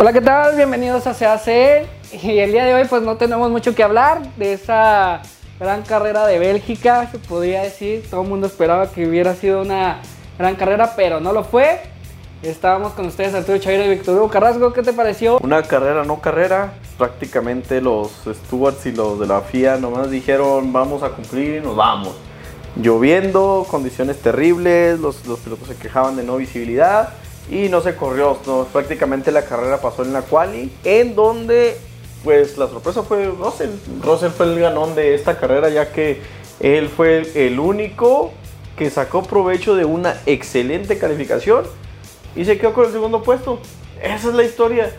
Hola, ¿qué tal? Bienvenidos a CAC. Y el día de hoy pues no tenemos mucho que hablar de esa gran carrera de Bélgica, se podría decir. Todo el mundo esperaba que hubiera sido una gran carrera, pero no lo fue. Estábamos con ustedes Arturo Chavira y Víctor Hugo Carrasco. ¿Qué te pareció? Una carrera no carrera. Prácticamente los stewards y los de la FIA nomás dijeron vamos a cumplir y nos vamos. Lloviendo, condiciones terribles, los, los pilotos se quejaban de no visibilidad y no se corrió. No, prácticamente la carrera pasó en la quali, en donde pues la sorpresa fue Russell. Russell fue el ganón de esta carrera ya que él fue el único que sacó provecho de una excelente calificación y se quedó con el segundo puesto. Esa es la historia.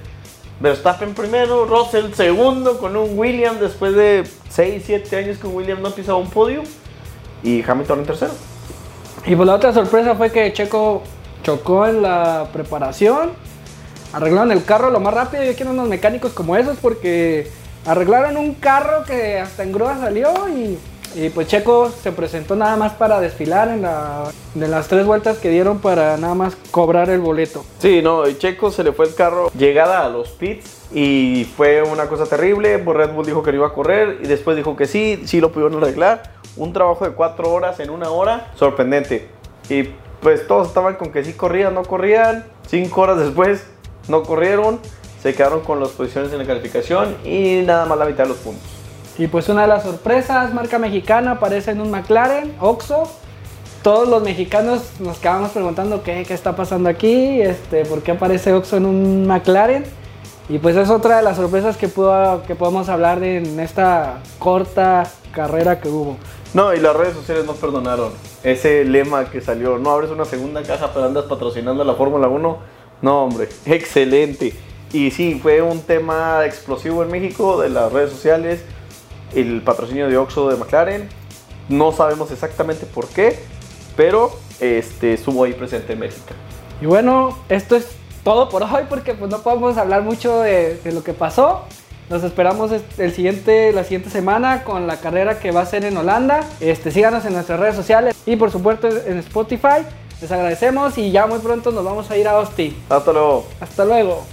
Verstappen primero, Russell segundo con un William después de 6, 7 años que William no pisaba un podio y Hamilton en tercero. Y pues la otra sorpresa fue que Checo chocó en la preparación, arreglaron el carro lo más rápido. Yo quiero unos mecánicos como esos porque arreglaron un carro que hasta en grúa salió y, pues Checo se presentó nada más para desfilar en la, de las tres vueltas que dieron para nada más cobrar el boleto. Sí, no, y Checo se le fue el carro llegada a los pits y fue una cosa terrible. Pues Red Bull dijo que no iba a correr y después dijo que sí, sí lo pudieron arreglar. Un trabajo de cuatro horas en una hora, sorprendente. Y pues todos estaban con que sí corrían, no corrían. Cinco horas después no corrieron, se quedaron con las posiciones en la calificación y nada más la mitad de los puntos. Y pues una de las sorpresas, marca mexicana, aparece en un McLaren, Oxo. Todos los mexicanos nos quedamos preguntando qué, qué está pasando aquí, este, por qué aparece Oxo en un McLaren. Y pues es otra de las sorpresas que, pudo, que podemos hablar de en esta corta carrera que hubo. No, y las redes sociales no perdonaron. Ese lema que salió, no abres una segunda casa pero andas patrocinando la Fórmula 1. No, hombre, excelente. Y sí, fue un tema explosivo en México de las redes sociales. El patrocinio de Oxo de McLaren. No sabemos exactamente por qué, pero este, estuvo ahí presente en México. Y bueno, esto es todo por hoy porque pues no podemos hablar mucho de, de lo que pasó. Nos esperamos el siguiente, la siguiente semana con la carrera que va a ser en Holanda. Este, síganos en nuestras redes sociales y por supuesto en Spotify. Les agradecemos y ya muy pronto nos vamos a ir a Austin. Hasta luego. Hasta luego.